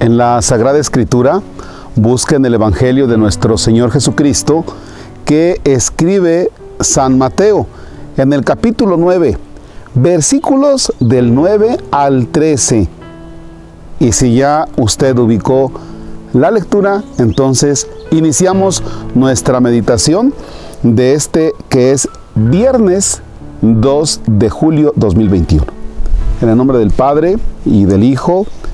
En la Sagrada Escritura busquen el Evangelio de nuestro Señor Jesucristo que escribe San Mateo en el capítulo 9, versículos del 9 al 13. Y si ya usted ubicó la lectura, entonces iniciamos nuestra meditación de este que es viernes 2 de julio 2021. En el nombre del Padre y del Hijo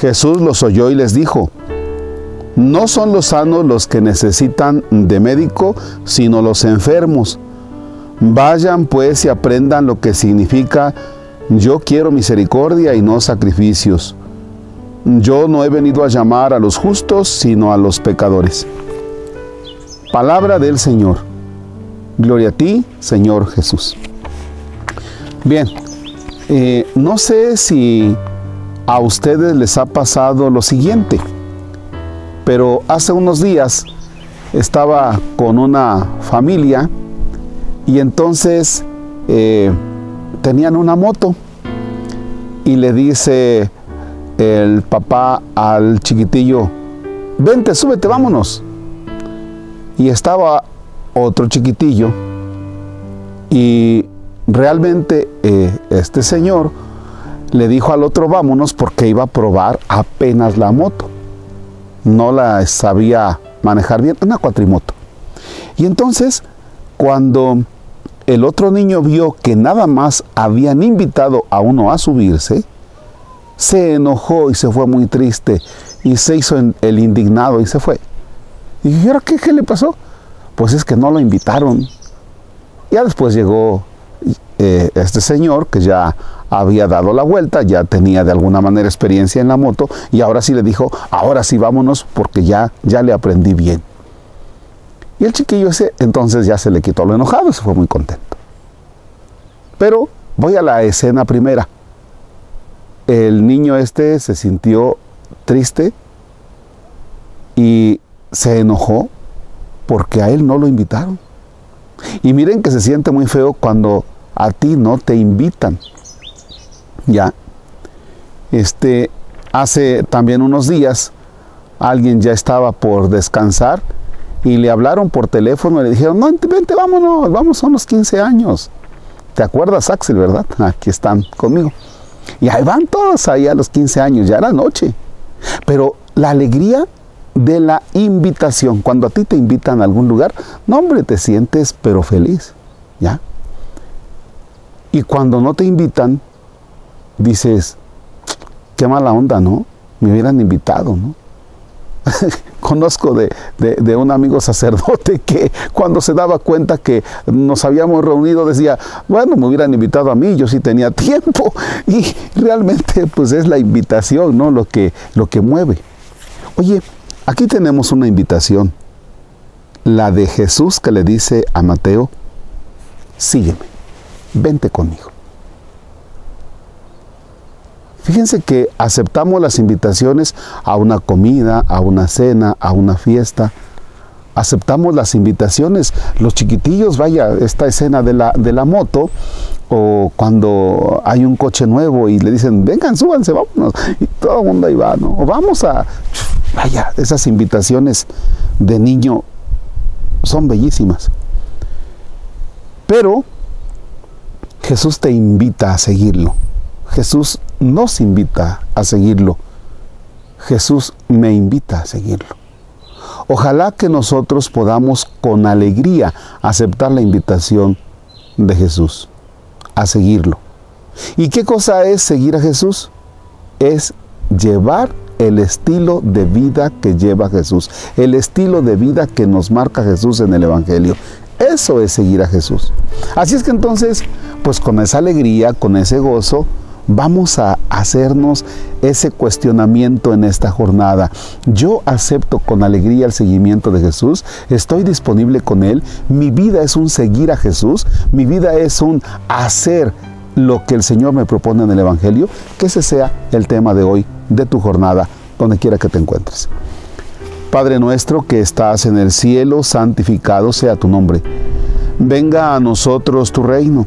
Jesús los oyó y les dijo, no son los sanos los que necesitan de médico, sino los enfermos. Vayan pues y aprendan lo que significa yo quiero misericordia y no sacrificios. Yo no he venido a llamar a los justos, sino a los pecadores. Palabra del Señor. Gloria a ti, Señor Jesús. Bien, eh, no sé si a ustedes les ha pasado lo siguiente pero hace unos días estaba con una familia y entonces eh, tenían una moto y le dice el papá al chiquitillo, vente, súbete, vámonos. Y estaba otro chiquitillo y realmente eh, este señor le dijo al otro vámonos porque iba a probar apenas la moto no la sabía manejar bien, una cuatrimoto. Y entonces, cuando el otro niño vio que nada más habían invitado a uno a subirse, se enojó y se fue muy triste y se hizo el indignado y se fue. Y dije, ¿y ahora qué, qué le pasó? Pues es que no lo invitaron. Ya después llegó eh, este señor que ya había dado la vuelta, ya tenía de alguna manera experiencia en la moto y ahora sí le dijo, ahora sí vámonos porque ya, ya le aprendí bien. Y el chiquillo ese entonces ya se le quitó lo enojado y se fue muy contento. Pero voy a la escena primera. El niño este se sintió triste y se enojó porque a él no lo invitaron. Y miren que se siente muy feo cuando a ti no te invitan. Ya. Este, hace también unos días, alguien ya estaba por descansar y le hablaron por teléfono y le dijeron, no, vente, vámonos, vamos a unos 15 años. ¿Te acuerdas, Axel, verdad? Aquí están conmigo. Y ahí van todos ahí a los 15 años, ya era noche. Pero la alegría de la invitación, cuando a ti te invitan a algún lugar, no hombre, te sientes pero feliz, ¿ya? Y cuando no te invitan, dices, qué mala onda, ¿no? Me hubieran invitado, ¿no? Conozco de, de, un amigo sacerdote que cuando se daba cuenta que nos habíamos reunido decía, bueno, me hubieran invitado a mí, yo sí tenía tiempo. Y realmente pues es la invitación, ¿no? Lo que, lo que mueve. Oye, aquí tenemos una invitación, la de Jesús que le dice a Mateo, sígueme vente conmigo. Fíjense que aceptamos las invitaciones a una comida, a una cena, a una fiesta. Aceptamos las invitaciones. Los chiquitillos, vaya, esta escena de la, de la moto, o cuando hay un coche nuevo y le dicen, vengan, súbanse, vámonos. Y todo el mundo ahí va, ¿no? O vamos a... Vaya, esas invitaciones de niño son bellísimas. Pero Jesús te invita a seguirlo. Jesús nos invita a seguirlo. Jesús me invita a seguirlo. Ojalá que nosotros podamos con alegría aceptar la invitación de Jesús, a seguirlo. ¿Y qué cosa es seguir a Jesús? Es llevar el estilo de vida que lleva Jesús, el estilo de vida que nos marca Jesús en el Evangelio. Eso es seguir a Jesús. Así es que entonces, pues con esa alegría, con ese gozo, Vamos a hacernos ese cuestionamiento en esta jornada. Yo acepto con alegría el seguimiento de Jesús, estoy disponible con Él, mi vida es un seguir a Jesús, mi vida es un hacer lo que el Señor me propone en el Evangelio, que ese sea el tema de hoy, de tu jornada, donde quiera que te encuentres. Padre nuestro que estás en el cielo, santificado sea tu nombre. Venga a nosotros tu reino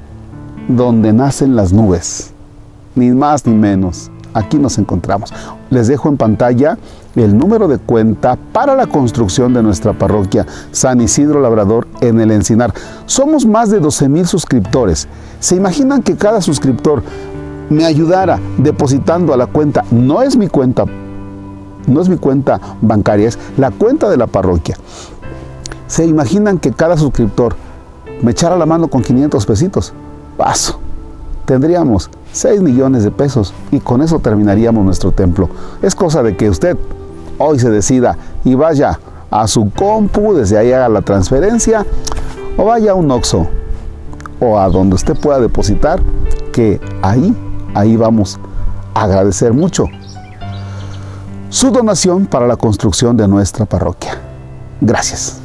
donde nacen las nubes, ni más ni menos. Aquí nos encontramos. Les dejo en pantalla el número de cuenta para la construcción de nuestra parroquia San Isidro Labrador en el Encinar. Somos más de 12 mil suscriptores. ¿Se imaginan que cada suscriptor me ayudara depositando a la cuenta? No es mi cuenta, no es mi cuenta bancaria, es la cuenta de la parroquia. ¿Se imaginan que cada suscriptor me echara la mano con 500 pesitos? Paso. Tendríamos 6 millones de pesos y con eso terminaríamos nuestro templo. Es cosa de que usted hoy se decida y vaya a su compu, desde ahí haga la transferencia o vaya a un OXO o a donde usted pueda depositar, que ahí, ahí vamos a agradecer mucho su donación para la construcción de nuestra parroquia. Gracias.